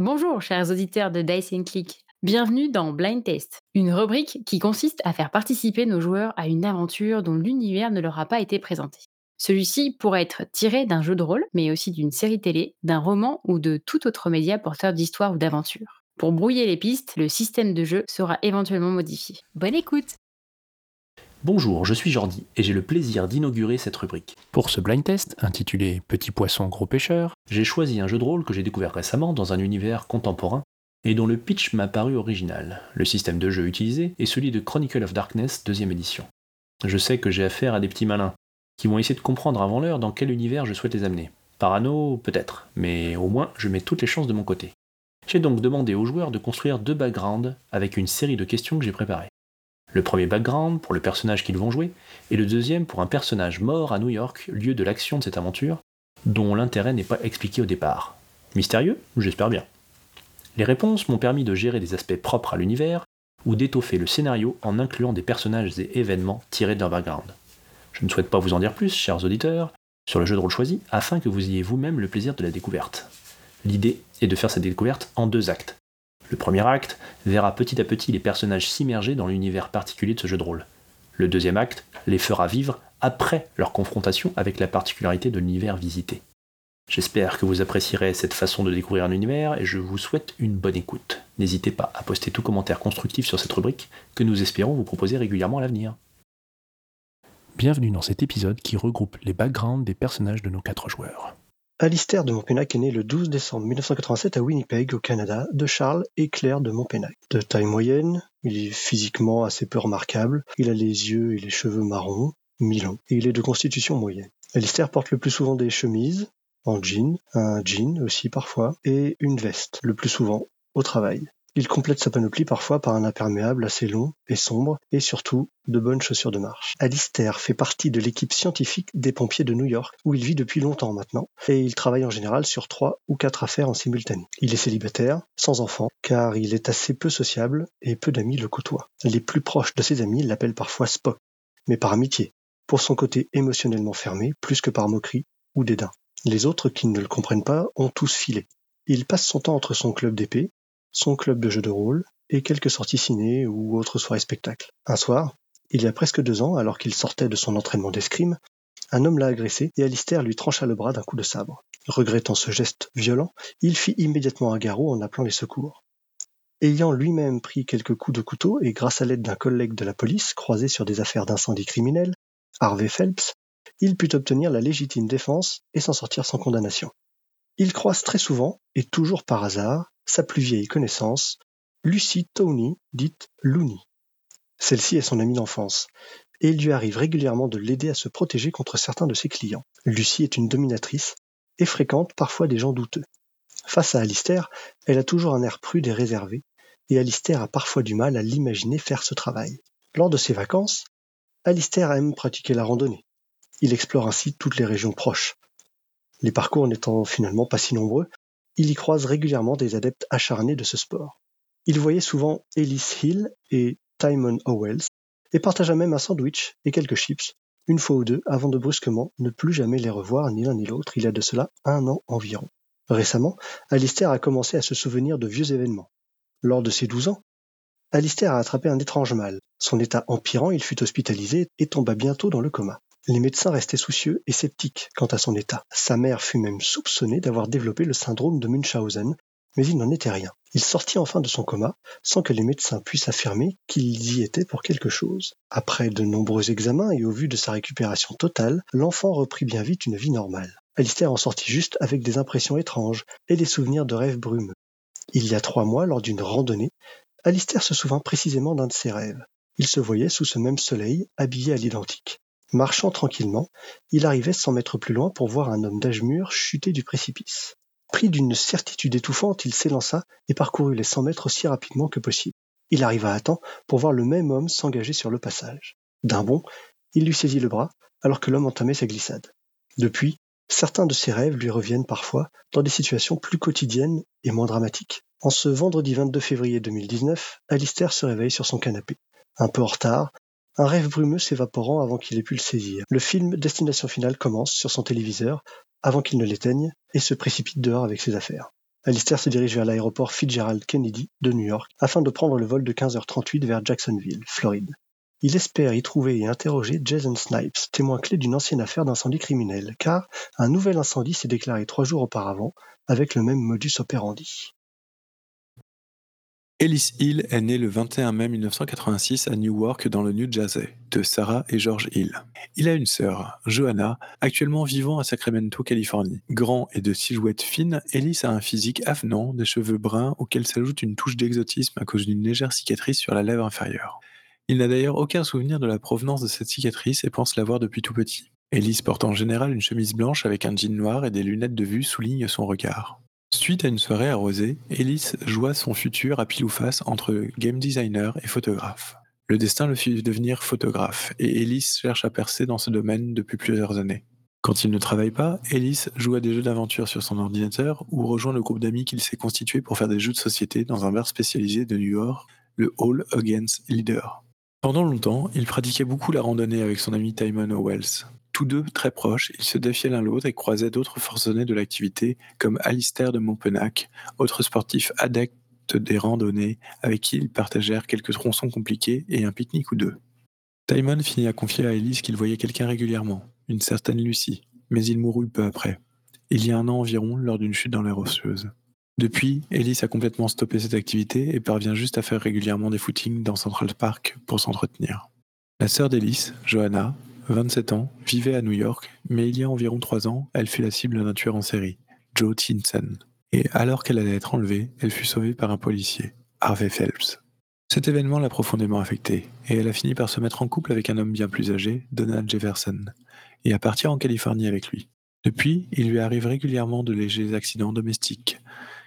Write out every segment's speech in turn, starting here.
Bonjour, chers auditeurs de Dice Click. Bienvenue dans Blind Test, une rubrique qui consiste à faire participer nos joueurs à une aventure dont l'univers ne leur a pas été présenté. Celui-ci pourrait être tiré d'un jeu de rôle, mais aussi d'une série télé, d'un roman ou de tout autre média porteur d'histoire ou d'aventure. Pour brouiller les pistes, le système de jeu sera éventuellement modifié. Bonne écoute Bonjour, je suis Jordi et j'ai le plaisir d'inaugurer cette rubrique. Pour ce blind test, intitulé Petit poisson, gros pêcheur, j'ai choisi un jeu de rôle que j'ai découvert récemment dans un univers contemporain et dont le pitch m'a paru original. Le système de jeu utilisé est celui de Chronicle of Darkness, deuxième édition. Je sais que j'ai affaire à des petits malins, qui vont essayer de comprendre avant l'heure dans quel univers je souhaite les amener. Parano, peut-être, mais au moins je mets toutes les chances de mon côté. J'ai donc demandé aux joueurs de construire deux backgrounds avec une série de questions que j'ai préparées. Le premier background pour le personnage qu'ils vont jouer, et le deuxième pour un personnage mort à New York, lieu de l'action de cette aventure, dont l'intérêt n'est pas expliqué au départ. Mystérieux J'espère bien? Les réponses m'ont permis de gérer des aspects propres à l'univers, ou d'étoffer le scénario en incluant des personnages et événements tirés de leur background. Je ne souhaite pas vous en dire plus, chers auditeurs, sur le jeu de rôle choisi, afin que vous ayez vous-même le plaisir de la découverte. L'idée est de faire cette découverte en deux actes. Le premier acte verra petit à petit les personnages s'immerger dans l'univers particulier de ce jeu de rôle. Le deuxième acte les fera vivre après leur confrontation avec la particularité de l'univers visité. J'espère que vous apprécierez cette façon de découvrir un univers et je vous souhaite une bonne écoute. N'hésitez pas à poster tout commentaire constructif sur cette rubrique que nous espérons vous proposer régulièrement à l'avenir. Bienvenue dans cet épisode qui regroupe les backgrounds des personnages de nos quatre joueurs. Alistair de Montpennac est né le 12 décembre 1987 à Winnipeg, au Canada, de Charles et Claire de Montpennac. De taille moyenne, il est physiquement assez peu remarquable, il a les yeux et les cheveux marrons, mi-longs, et il est de constitution moyenne. Alistair porte le plus souvent des chemises, en jean, un jean aussi parfois, et une veste, le plus souvent au travail. Il complète sa panoplie parfois par un imperméable assez long et sombre, et surtout de bonnes chaussures de marche. Alistair fait partie de l'équipe scientifique des pompiers de New York, où il vit depuis longtemps maintenant, et il travaille en général sur trois ou quatre affaires en simultané. Il est célibataire, sans enfant, car il est assez peu sociable et peu d'amis le côtoient. Les plus proches de ses amis l'appellent parfois Spock, mais par amitié, pour son côté émotionnellement fermé, plus que par moquerie ou dédain. Les autres qui ne le comprennent pas ont tous filé. Il passe son temps entre son club d'épée, son club de jeux de rôle et quelques sorties ciné ou autres soirées spectacles. Un soir, il y a presque deux ans, alors qu'il sortait de son entraînement d'escrime, un homme l'a agressé et Alistair lui trancha le bras d'un coup de sabre. Regrettant ce geste violent, il fit immédiatement un garrot en appelant les secours. Ayant lui-même pris quelques coups de couteau et grâce à l'aide d'un collègue de la police croisé sur des affaires d'incendie criminel, Harvey Phelps, il put obtenir la légitime défense et s'en sortir sans condamnation. Il croise très souvent, et toujours par hasard, sa plus vieille connaissance, Lucy Tony, dite Looney. Celle-ci est son amie d'enfance, et il lui arrive régulièrement de l'aider à se protéger contre certains de ses clients. Lucy est une dominatrice et fréquente parfois des gens douteux. Face à Alistair, elle a toujours un air prude et réservé, et Alistair a parfois du mal à l'imaginer faire ce travail. Lors de ses vacances, Alistair aime pratiquer la randonnée. Il explore ainsi toutes les régions proches. Les parcours n'étant finalement pas si nombreux, il y croise régulièrement des adeptes acharnés de ce sport. Il voyait souvent Ellis Hill et Timon Owells, et partagea même un sandwich et quelques chips, une fois ou deux, avant de brusquement ne plus jamais les revoir ni l'un ni l'autre, il y a de cela un an environ. Récemment, Alistair a commencé à se souvenir de vieux événements. Lors de ses douze ans, Alistair a attrapé un étrange mal. Son état empirant, il fut hospitalisé et tomba bientôt dans le coma. Les médecins restaient soucieux et sceptiques quant à son état. Sa mère fut même soupçonnée d'avoir développé le syndrome de Munchausen, mais il n'en était rien. Il sortit enfin de son coma sans que les médecins puissent affirmer qu'il y était pour quelque chose. Après de nombreux examens et au vu de sa récupération totale, l'enfant reprit bien vite une vie normale. Alistair en sortit juste avec des impressions étranges et des souvenirs de rêves brumeux. Il y a trois mois, lors d'une randonnée, Alistair se souvint précisément d'un de ses rêves. Il se voyait sous ce même soleil, habillé à l'identique. Marchant tranquillement, il arrivait cent mètres plus loin pour voir un homme d'âge mûr chuter du précipice. Pris d'une certitude étouffante, il s'élança et parcourut les cent mètres aussi rapidement que possible. Il arriva à temps pour voir le même homme s'engager sur le passage. D'un bond, il lui saisit le bras alors que l'homme entamait sa glissade. Depuis, certains de ses rêves lui reviennent parfois dans des situations plus quotidiennes et moins dramatiques. En ce vendredi 22 février 2019, Alistair se réveille sur son canapé. Un peu en retard, un rêve brumeux s'évaporant avant qu'il ait pu le saisir. Le film Destination Finale commence sur son téléviseur avant qu'il ne l'éteigne et se précipite dehors avec ses affaires. Alistair se dirige vers l'aéroport Fitzgerald Kennedy de New York afin de prendre le vol de 15h38 vers Jacksonville, Floride. Il espère y trouver et interroger Jason Snipes, témoin clé d'une ancienne affaire d'incendie criminel, car un nouvel incendie s'est déclaré trois jours auparavant avec le même modus operandi. Ellis Hill est né le 21 mai 1986 à Newark dans le New Jersey, de Sarah et George Hill. Il a une sœur, Johanna, actuellement vivant à Sacramento, Californie. Grand et de silhouette fine, Ellis a un physique avenant, des cheveux bruns auxquels s'ajoute une touche d'exotisme à cause d'une légère cicatrice sur la lèvre inférieure. Il n'a d'ailleurs aucun souvenir de la provenance de cette cicatrice et pense l'avoir depuis tout petit. Ellis porte en général une chemise blanche avec un jean noir et des lunettes de vue soulignent son regard. Suite à une soirée arrosée, Ellis joua son futur à pile ou face entre game designer et photographe. Le destin le fit devenir photographe, et Ellis cherche à percer dans ce domaine depuis plusieurs années. Quand il ne travaille pas, Ellis joue à des jeux d'aventure sur son ordinateur ou rejoint le groupe d'amis qu'il s'est constitué pour faire des jeux de société dans un bar spécialisé de New York, le All Against Leader. Pendant longtemps, il pratiquait beaucoup la randonnée avec son ami Timon Owells. Tous deux très proches, ils se défiaient l'un l'autre et croisaient d'autres forcenés de l'activité, comme Alistair de Montpenac, autre sportif adepte des randonnées, avec qui ils partagèrent quelques tronçons compliqués et un pique-nique ou deux. Timon finit à confier à Elise qu'il voyait quelqu'un régulièrement, une certaine Lucie, mais il mourut peu après, il y a un an environ lors d'une chute dans les rocheuses. Depuis, Ellis a complètement stoppé cette activité et parvient juste à faire régulièrement des footings dans Central Park pour s'entretenir. La sœur d'Ellis, Johanna, 27 ans, vivait à New York, mais il y a environ 3 ans, elle fut la cible d'un tueur en série, Joe Tinson. Et alors qu'elle allait être enlevée, elle fut sauvée par un policier, Harvey Phelps. Cet événement l'a profondément affectée, et elle a fini par se mettre en couple avec un homme bien plus âgé, Donald Jefferson, et à partir en Californie avec lui. Depuis, il lui arrive régulièrement de légers accidents domestiques,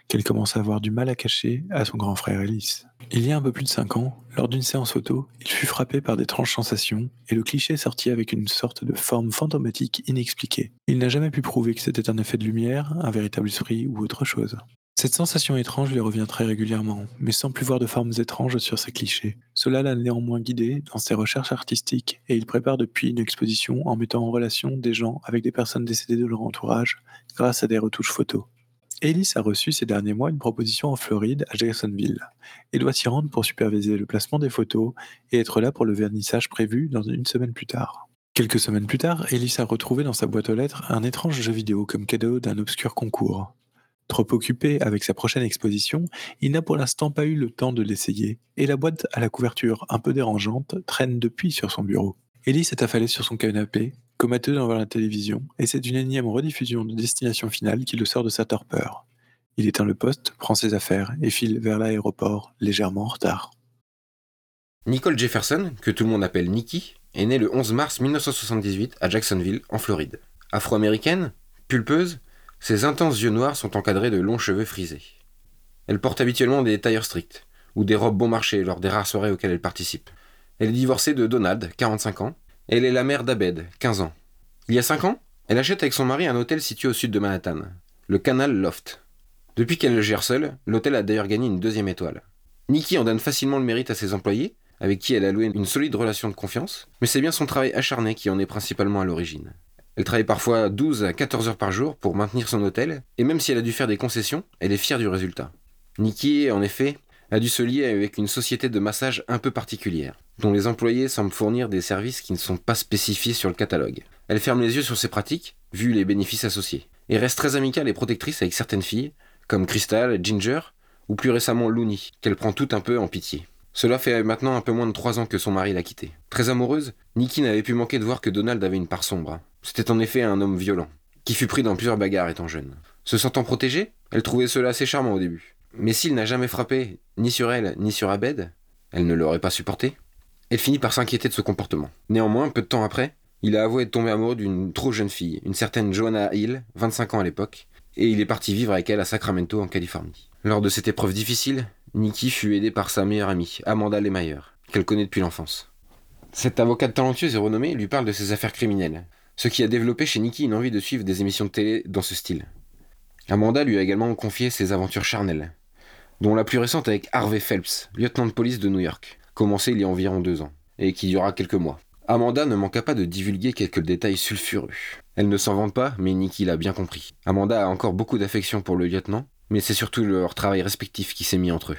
qu'elle commence à avoir du mal à cacher à son grand frère Ellis. Il y a un peu plus de cinq ans, lors d'une séance photo, il fut frappé par d'étranges sensations et le cliché sortit avec une sorte de forme fantomatique inexpliquée. Il n'a jamais pu prouver que c'était un effet de lumière, un véritable esprit ou autre chose. Cette sensation étrange lui revient très régulièrement, mais sans plus voir de formes étranges sur ses clichés. Cela l'a néanmoins guidé dans ses recherches artistiques et il prépare depuis une exposition en mettant en relation des gens avec des personnes décédées de leur entourage grâce à des retouches photos. Ellis a reçu ces derniers mois une proposition en Floride, à Jacksonville, et doit s'y rendre pour superviser le placement des photos et être là pour le vernissage prévu dans une semaine plus tard. Quelques semaines plus tard, Ellis a retrouvé dans sa boîte aux lettres un étrange jeu vidéo comme cadeau d'un obscur concours. Trop occupé avec sa prochaine exposition, il n'a pour l'instant pas eu le temps de l'essayer, et la boîte à la couverture un peu dérangeante traîne depuis sur son bureau. Ellis est affalé sur son canapé, comateux devant la télévision, et c'est une énième rediffusion de Destination Finale qui le sort de sa torpeur. Il éteint le poste, prend ses affaires et file vers l'aéroport, légèrement en retard. Nicole Jefferson, que tout le monde appelle Nikki, est née le 11 mars 1978 à Jacksonville, en Floride. Afro-américaine, pulpeuse, ses intenses yeux noirs sont encadrés de longs cheveux frisés. Elle porte habituellement des tailleurs stricts, ou des robes bon marché lors des rares soirées auxquelles elle participe. Elle est divorcée de Donald, 45 ans, elle est la mère d'Abed, 15 ans. Il y a 5 ans, elle achète avec son mari un hôtel situé au sud de Manhattan, le Canal Loft. Depuis qu'elle le gère seule, l'hôtel a d'ailleurs gagné une deuxième étoile. Nikki en donne facilement le mérite à ses employés, avec qui elle a loué une solide relation de confiance, mais c'est bien son travail acharné qui en est principalement à l'origine. Elle travaille parfois 12 à 14 heures par jour pour maintenir son hôtel, et même si elle a dû faire des concessions, elle est fière du résultat. Nikki, en effet, a dû se lier avec une société de massage un peu particulière dont les employés semblent fournir des services qui ne sont pas spécifiés sur le catalogue. Elle ferme les yeux sur ses pratiques, vu les bénéfices associés, et reste très amicale et protectrice avec certaines filles, comme Crystal, Ginger, ou plus récemment Looney, qu'elle prend tout un peu en pitié. Cela fait maintenant un peu moins de trois ans que son mari l'a quittée. Très amoureuse, Nikki n'avait pu manquer de voir que Donald avait une part sombre. C'était en effet un homme violent, qui fut pris dans plusieurs bagarres étant jeune. Se sentant protégée, elle trouvait cela assez charmant au début. Mais s'il n'a jamais frappé, ni sur elle, ni sur Abed, elle ne l'aurait pas supporté. Elle finit par s'inquiéter de ce comportement. Néanmoins, peu de temps après, il a avoué être tombé amoureux d'une trop jeune fille, une certaine Joanna Hill, 25 ans à l'époque, et il est parti vivre avec elle à Sacramento, en Californie. Lors de cette épreuve difficile, Nikki fut aidée par sa meilleure amie, Amanda Lemayer, qu'elle connaît depuis l'enfance. Cette avocate talentueuse et renommée lui parle de ses affaires criminelles, ce qui a développé chez Nikki une envie de suivre des émissions de télé dans ce style. Amanda lui a également confié ses aventures charnelles, dont la plus récente avec Harvey Phelps, lieutenant de police de New York commencé il y a environ deux ans, et qui dura quelques mois. Amanda ne manqua pas de divulguer quelques détails sulfureux. Elle ne s'en vante pas, mais Nikki l'a bien compris. Amanda a encore beaucoup d'affection pour le lieutenant, mais c'est surtout leur travail respectif qui s'est mis entre eux.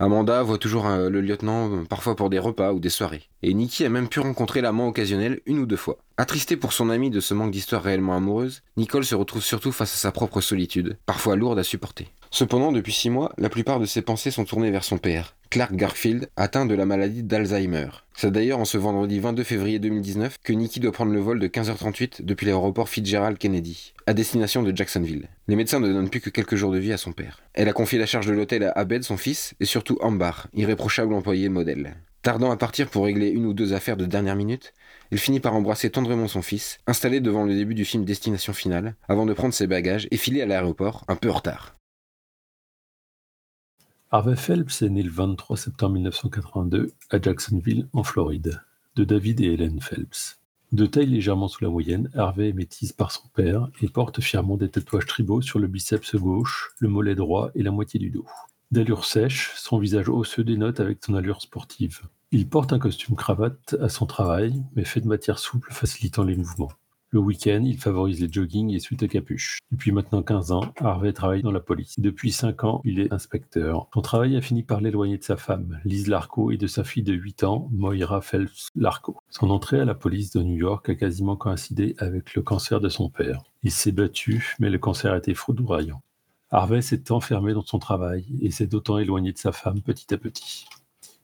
Amanda voit toujours euh, le lieutenant euh, parfois pour des repas ou des soirées. Et Nikki a même pu rencontrer l'amant occasionnel une ou deux fois. Attristée pour son ami de ce manque d'histoire réellement amoureuse, Nicole se retrouve surtout face à sa propre solitude, parfois lourde à supporter. Cependant, depuis six mois, la plupart de ses pensées sont tournées vers son père, Clark Garfield, atteint de la maladie d'Alzheimer. C'est d'ailleurs en ce vendredi 22 février 2019 que Nikki doit prendre le vol de 15h38 depuis l'aéroport Fitzgerald Kennedy, à destination de Jacksonville. Les médecins ne donnent plus que quelques jours de vie à son père. Elle a confié la charge de l'hôtel à Abed, son fils, et surtout Ambar, irréprochable employé modèle. Tardant à partir pour régler une ou deux affaires de dernière minute, il finit par embrasser tendrement son fils, installé devant le début du film Destination Finale, avant de prendre ses bagages et filer à l'aéroport, un peu en retard. Harvey Phelps est né le 23 septembre 1982 à Jacksonville, en Floride, de David et Helen Phelps. De taille légèrement sous la moyenne, Harvey est métisse par son père et porte fièrement des tatouages tribaux sur le biceps gauche, le mollet droit et la moitié du dos. D'allure sèche, son visage osseux dénote avec son allure sportive. Il porte un costume cravate à son travail, mais fait de matière souple facilitant les mouvements. Le week-end, il favorise les joggings et suites à capuche. Depuis maintenant 15 ans, Harvey travaille dans la police. Depuis 5 ans, il est inspecteur. Son travail a fini par l'éloigner de sa femme, Liz Larco, et de sa fille de 8 ans, Moira Phelps Larco. Son entrée à la police de New York a quasiment coïncidé avec le cancer de son père. Il s'est battu, mais le cancer a été foudroyant. Harvey s'est enfermé dans son travail et s'est d'autant éloigné de sa femme petit à petit.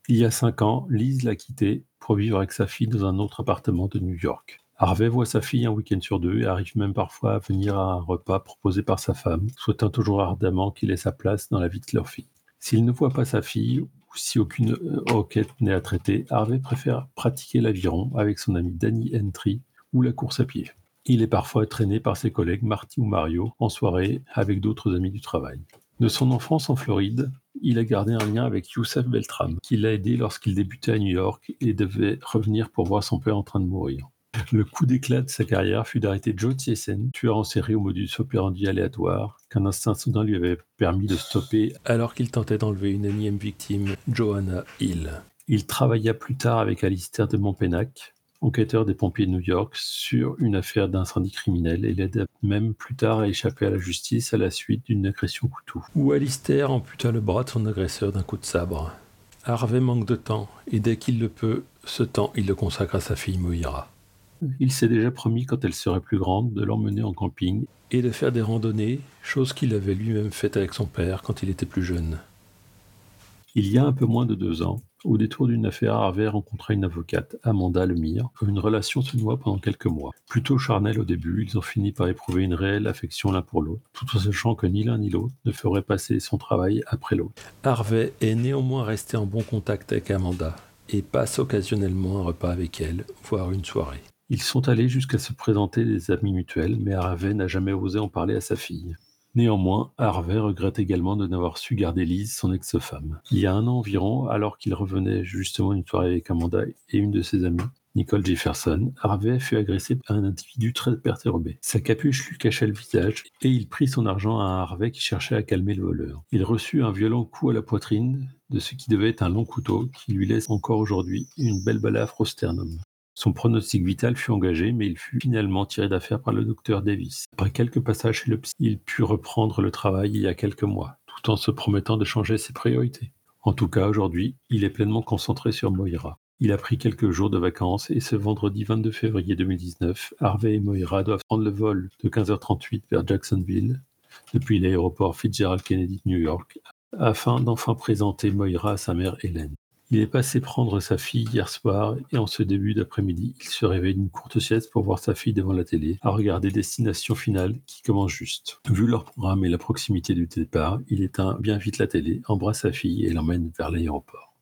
Il y a 5 ans, Liz l'a quitté pour vivre avec sa fille dans un autre appartement de New York. Harvey voit sa fille un week-end sur deux et arrive même parfois à venir à un repas proposé par sa femme, souhaitant toujours ardemment qu'il ait sa place dans la vie de leur fille. S'il ne voit pas sa fille ou si aucune euh, enquête n'est à traiter, Harvey préfère pratiquer l'aviron avec son ami Danny Entry ou la course à pied. Il est parfois traîné par ses collègues Marty ou Mario en soirée avec d'autres amis du travail. De son enfance en Floride, il a gardé un lien avec Youssef Beltram, qui l'a aidé lorsqu'il débutait à New York et devait revenir pour voir son père en train de mourir. Le coup d'éclat de sa carrière fut d'arrêter Joe Thiessen, tueur en série au modus operandi aléatoire, qu'un instinct soudain lui avait permis de stopper alors qu'il tentait d'enlever une énième victime, Johanna Hill. Il travailla plus tard avec Alistair de Montpenac, enquêteur des pompiers de New York, sur une affaire d'incendie criminel et l'aida même plus tard à échapper à la justice à la suite d'une agression couteau. Où Alistair amputa le bras de son agresseur d'un coup de sabre. Harvey manque de temps et dès qu'il le peut, ce temps il le consacre à sa fille Moira. Il s'est déjà promis, quand elle serait plus grande, de l'emmener en camping et de faire des randonnées, chose qu'il avait lui-même faite avec son père quand il était plus jeune. Il y a un peu moins de deux ans, au détour d'une affaire, Harvey rencontra une avocate, Amanda Lemire. Une relation se noua pendant quelques mois. Plutôt charnelle au début, ils ont fini par éprouver une réelle affection l'un pour l'autre, tout en sachant que ni l'un ni l'autre ne ferait passer son travail après l'autre. Harvey est néanmoins resté en bon contact avec Amanda et passe occasionnellement un repas avec elle, voire une soirée. Ils sont allés jusqu'à se présenter des amis mutuels, mais Harvey n'a jamais osé en parler à sa fille. Néanmoins, Harvey regrette également de n'avoir su garder Lise, son ex-femme. Il y a un an environ, alors qu'il revenait justement d'une soirée avec Amanda et une de ses amies, Nicole Jefferson, Harvey fut agressé par un individu très perturbé. Sa capuche lui cachait le visage et il prit son argent à Harvey qui cherchait à calmer le voleur. Il reçut un violent coup à la poitrine de ce qui devait être un long couteau qui lui laisse encore aujourd'hui une belle balafre au sternum. Son pronostic vital fut engagé, mais il fut finalement tiré d'affaire par le docteur Davis. Après quelques passages chez le psy, il put reprendre le travail il y a quelques mois, tout en se promettant de changer ses priorités. En tout cas, aujourd'hui, il est pleinement concentré sur Moira. Il a pris quelques jours de vacances et ce vendredi 22 février 2019, Harvey et Moira doivent prendre le vol de 15h38 vers Jacksonville, depuis l'aéroport Fitzgerald Kennedy New York, afin d'enfin présenter Moira à sa mère Hélène. Il est passé prendre sa fille hier soir et en ce début d'après-midi, il se réveille d'une courte sieste pour voir sa fille devant la télé, à regarder Destination Finale qui commence juste. Vu leur programme et la proximité du départ, il éteint bien vite la télé, embrasse sa fille et l'emmène vers l'aéroport.